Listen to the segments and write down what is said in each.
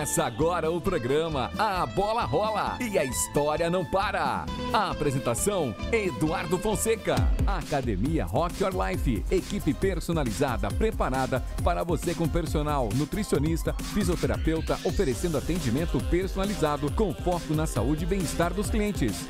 Começa agora o programa A Bola Rola e a história não para. A apresentação: Eduardo Fonseca. Academia Rock Your Life. Equipe personalizada preparada para você com personal, nutricionista, fisioterapeuta, oferecendo atendimento personalizado com foco na saúde e bem-estar dos clientes.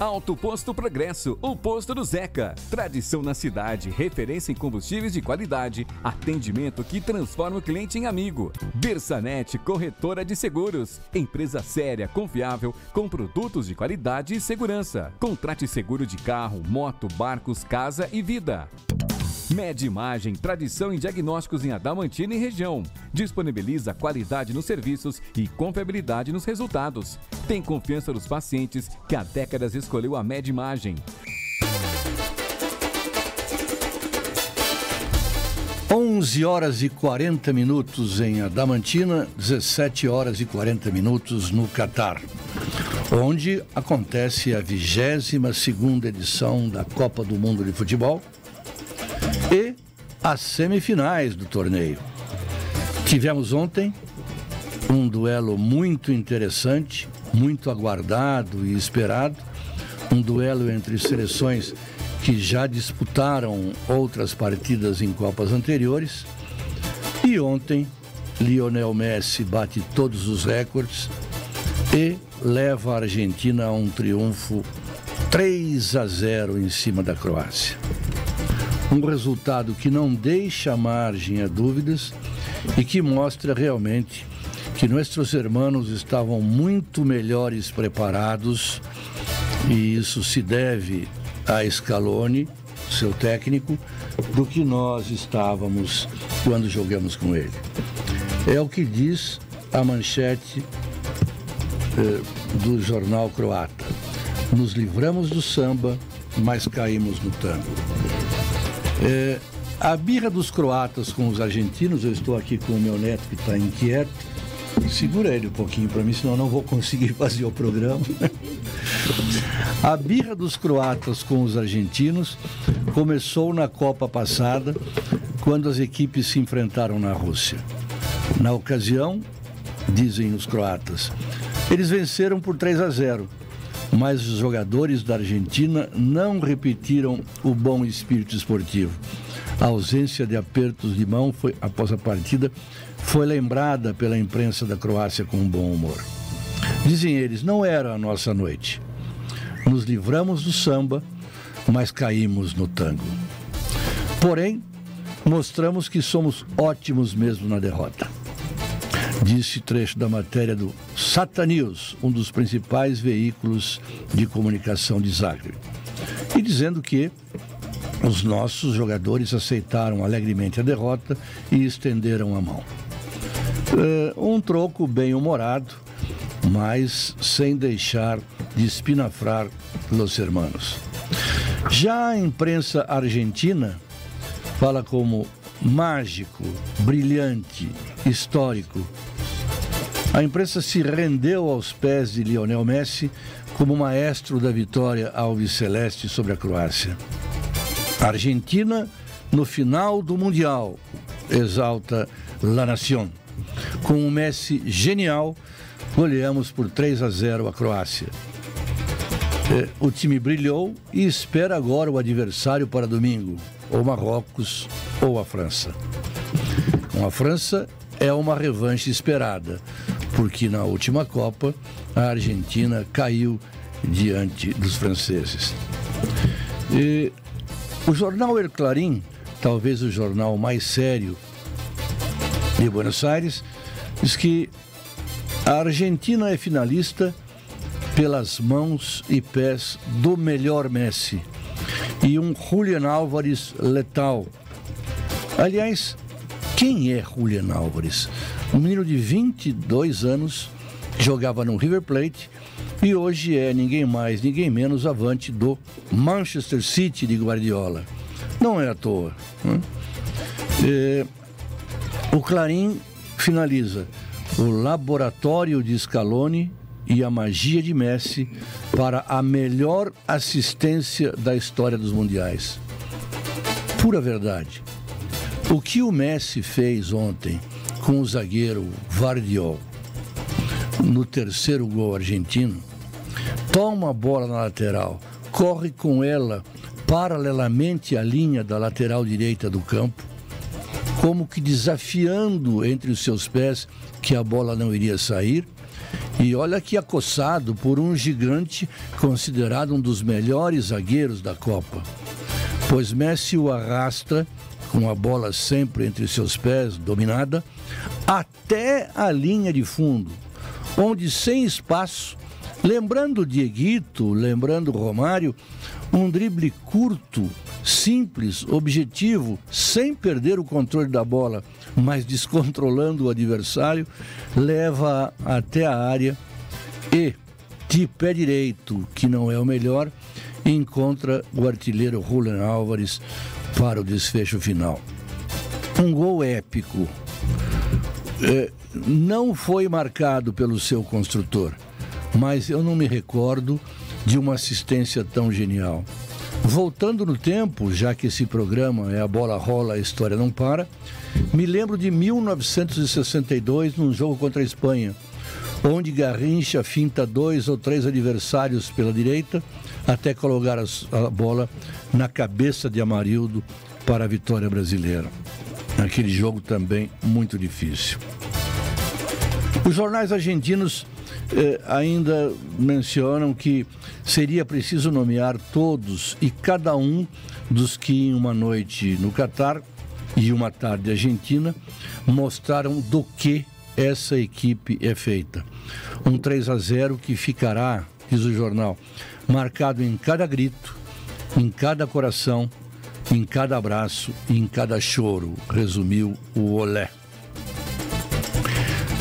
Alto Posto Progresso, o posto do Zeca. Tradição na cidade, referência em combustíveis de qualidade, atendimento que transforma o cliente em amigo. Bersanet, corretora de seguros. Empresa séria, confiável, com produtos de qualidade e segurança. Contrate seguro de carro, moto, barcos, casa e vida. Med Imagem, tradição em diagnósticos em Adamantina e região. Disponibiliza qualidade nos serviços e confiabilidade nos resultados. Tem confiança dos pacientes que há décadas escolheu a Med Imagem. 11 horas e 40 minutos em Adamantina, 17 horas e 40 minutos no Catar, onde acontece a 22 segunda edição da Copa do Mundo de Futebol e as semifinais do torneio. Tivemos ontem um duelo muito interessante, muito aguardado e esperado, um duelo entre seleções que já disputaram outras partidas em Copas anteriores. E ontem, Lionel Messi bate todos os recordes e leva a Argentina a um triunfo 3 a 0 em cima da Croácia um resultado que não deixa margem a dúvidas e que mostra realmente que nossos irmãos estavam muito melhores preparados e isso se deve a Scaloni, seu técnico, do que nós estávamos quando jogamos com ele. É o que diz a manchete eh, do jornal croata. Nos livramos do samba, mas caímos no tango. É, a birra dos croatas com os argentinos, eu estou aqui com o meu neto que está inquieto. Segura ele um pouquinho para mim, senão eu não vou conseguir fazer o programa. A birra dos croatas com os argentinos começou na Copa passada, quando as equipes se enfrentaram na Rússia. Na ocasião, dizem os croatas, eles venceram por 3 a 0 mas os jogadores da Argentina não repetiram o bom espírito esportivo. A ausência de apertos de mão foi, após a partida foi lembrada pela imprensa da Croácia com bom humor. Dizem eles, não era a nossa noite. Nos livramos do samba, mas caímos no tango. Porém, mostramos que somos ótimos mesmo na derrota disse trecho da matéria do Sata News, um dos principais veículos de comunicação de Zagreb. E dizendo que os nossos jogadores aceitaram alegremente a derrota e estenderam a mão. Uh, um troco bem humorado, mas sem deixar de espinafrar los hermanos. Já a imprensa argentina fala como mágico, brilhante, histórico. A imprensa se rendeu aos pés de Lionel Messi como maestro da vitória alviceleste sobre a Croácia. A Argentina, no final do Mundial, exalta La Nación. Com um Messi genial, goleamos por 3 a 0 a Croácia. É, o time brilhou e espera agora o adversário para domingo, ou Marrocos ou a França. Com a França é uma revanche esperada, porque na última Copa a Argentina caiu diante dos franceses. E o jornal El Clarim, talvez o jornal mais sério de Buenos Aires, diz que a Argentina é finalista pelas mãos e pés do melhor Messi e um Julian Álvares letal Aliás, quem é Julian Álvares? Um menino de 22 anos jogava no River Plate e hoje é ninguém mais, ninguém menos avante do Manchester City de Guardiola. Não é à toa. Né? É, o Clarim finaliza o laboratório de Scaloni e a magia de Messi para a melhor assistência da história dos mundiais. Pura verdade. O que o Messi fez ontem com o zagueiro Vardiol no terceiro gol argentino, toma a bola na lateral, corre com ela paralelamente à linha da lateral direita do campo, como que desafiando entre os seus pés que a bola não iria sair. E olha que acossado por um gigante considerado um dos melhores zagueiros da Copa. Pois Messi o arrasta com a bola sempre entre seus pés, dominada, até a linha de fundo, onde sem espaço, lembrando Dieguito, lembrando Romário, um drible curto, simples, objetivo, sem perder o controle da bola, mas descontrolando o adversário, leva até a área e, de pé direito, que não é o melhor, encontra o artilheiro Julian Álvares para o desfecho final. Um gol épico. É, não foi marcado pelo seu construtor, mas eu não me recordo de uma assistência tão genial. Voltando no tempo, já que esse programa é a bola rola, a história não para, me lembro de 1962, num jogo contra a Espanha, onde Garrincha finta dois ou três adversários pela direita até colocar a bola na cabeça de Amarildo para a vitória brasileira. Aquele jogo também muito difícil. Os jornais argentinos eh, ainda mencionam que seria preciso nomear todos e cada um dos que em uma noite no Catar e uma tarde argentina mostraram do que essa equipe é feita. Um 3 a 0 que ficará, diz o jornal, marcado em cada grito, em cada coração, em cada abraço em cada choro, resumiu o Olé.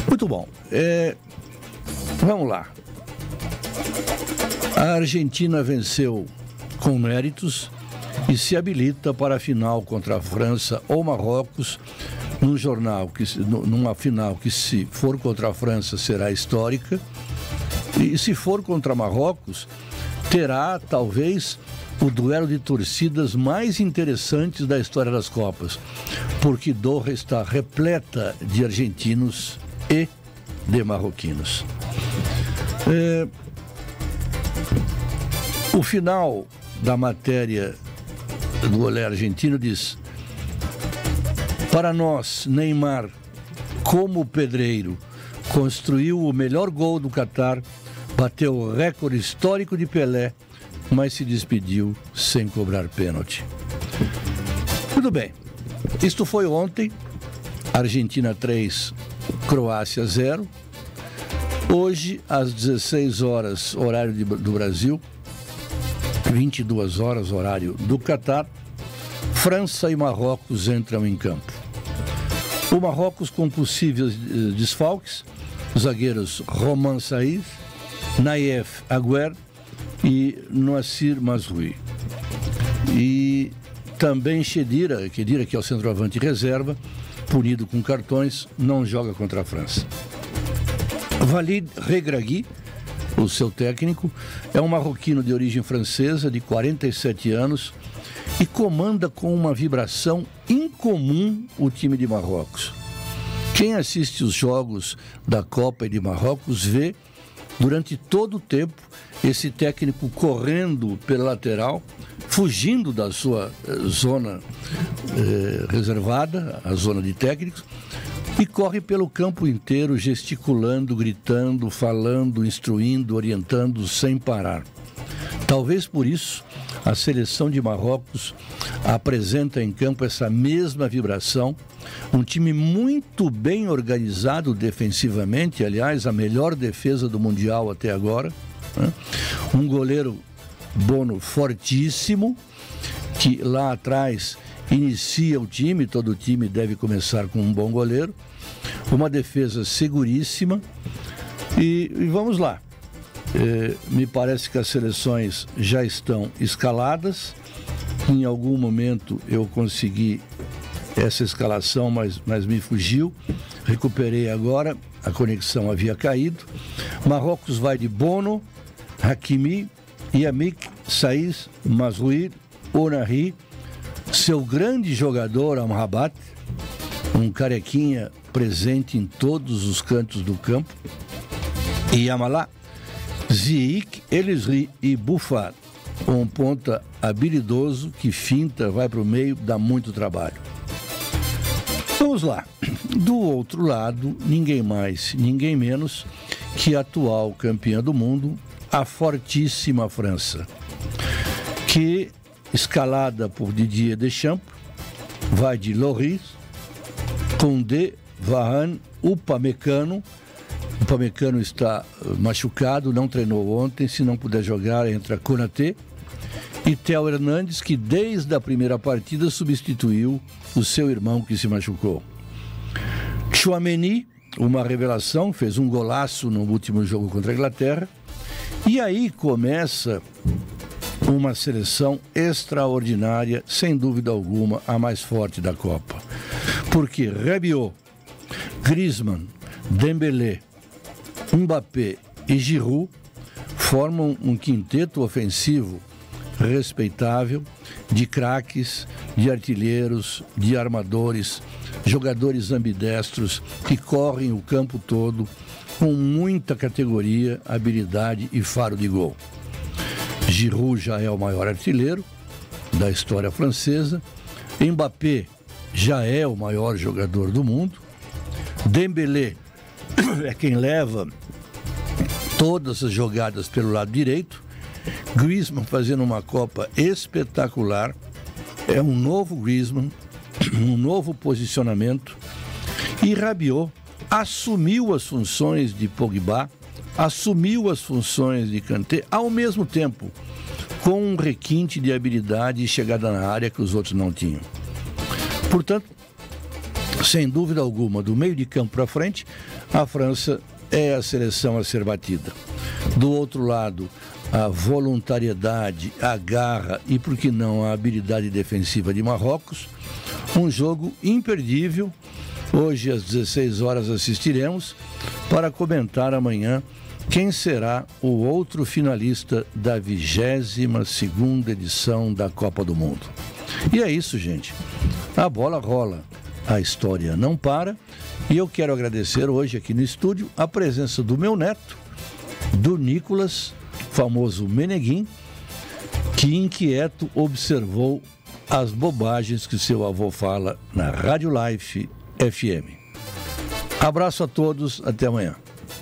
Muito bom. É, Vamos lá. A Argentina venceu com méritos e se habilita para a final contra a França ou Marrocos, num jornal que numa final que se for contra a França será histórica e se for contra Marrocos terá talvez o duelo de torcidas mais interessantes da história das Copas, porque Doha está repleta de argentinos e de marroquinos. É, o final da matéria do Olé Argentino diz: Para nós, Neymar, como pedreiro, construiu o melhor gol do Catar, bateu o recorde histórico de Pelé, mas se despediu sem cobrar pênalti. Tudo bem. Isto foi ontem. Argentina 3, Croácia 0. Hoje, às 16 horas, horário de, do Brasil, 22 horas, horário do Catar, França e Marrocos entram em campo. O Marrocos com possíveis eh, desfalques, os zagueiros Roman Saïd, Naif Aguer e Noacir Mazrui. E também Chedira, Chedira que é o centroavante reserva, punido com cartões, não joga contra a França. Walid Regragui, o seu técnico, é um marroquino de origem francesa, de 47 anos, e comanda com uma vibração incomum o time de Marrocos. Quem assiste os jogos da Copa e de Marrocos vê, durante todo o tempo, esse técnico correndo pela lateral, fugindo da sua eh, zona eh, reservada, a zona de técnicos, e corre pelo campo inteiro gesticulando, gritando, falando, instruindo, orientando sem parar. Talvez por isso a seleção de Marrocos apresenta em campo essa mesma vibração, um time muito bem organizado defensivamente, aliás, a melhor defesa do Mundial até agora. Né? Um goleiro Bono fortíssimo, que lá atrás inicia o time, todo time deve começar com um bom goleiro uma defesa seguríssima. E, e vamos lá. É, me parece que as seleções já estão escaladas. Em algum momento eu consegui essa escalação, mas, mas me fugiu. Recuperei agora, a conexão havia caído. Marrocos vai de Bono, Hakimi, Yamik, Saiz, Mazrui, Onari, seu grande jogador Amrabat, um carequinha presente em todos os cantos do campo. Yamalá, Ziik, Elisri e Um ponta habilidoso que finta, vai para o meio, dá muito trabalho. Vamos lá. Do outro lado, ninguém mais, ninguém menos que a atual campeã do mundo, a fortíssima França, que, escalada por Didier Deschamps, vai de Loris, Condé, Varane, Upamecano. Upamecano está eh, machucado, não treinou ontem. Se não puder jogar, entra Konaté. E Theo Hernandes, que desde a primeira partida substituiu o seu irmão que se machucou. Chouameni, uma revelação, fez um golaço no último jogo contra a Inglaterra. E aí começa uma seleção extraordinária, sem dúvida alguma, a mais forte da Copa. Porque Rabiot, Griezmann, Dembélé, Mbappé e Giroud formam um quinteto ofensivo respeitável de craques, de artilheiros, de armadores, jogadores ambidestros que correm o campo todo com muita categoria, habilidade e faro de gol. Giroud já é o maior artilheiro da história francesa. Mbappé já é o maior jogador do mundo. Dembélé é quem leva todas as jogadas pelo lado direito. Griezmann fazendo uma Copa espetacular. É um novo Griezmann, um novo posicionamento. E Rabiot assumiu as funções de Pogba, assumiu as funções de Kanté ao mesmo tempo, com um requinte de habilidade e chegada na área que os outros não tinham. Portanto, sem dúvida alguma, do meio de campo para frente, a França é a seleção a ser batida. Do outro lado, a voluntariedade, a garra e, por que não, a habilidade defensiva de Marrocos. Um jogo imperdível. Hoje, às 16 horas, assistiremos para comentar amanhã quem será o outro finalista da 22 edição da Copa do Mundo. E é isso, gente. A bola rola, a história não para. E eu quero agradecer hoje aqui no estúdio a presença do meu neto, do Nicolas, famoso Meneguim, que inquieto observou as bobagens que seu avô fala na Rádio Life FM. Abraço a todos, até amanhã.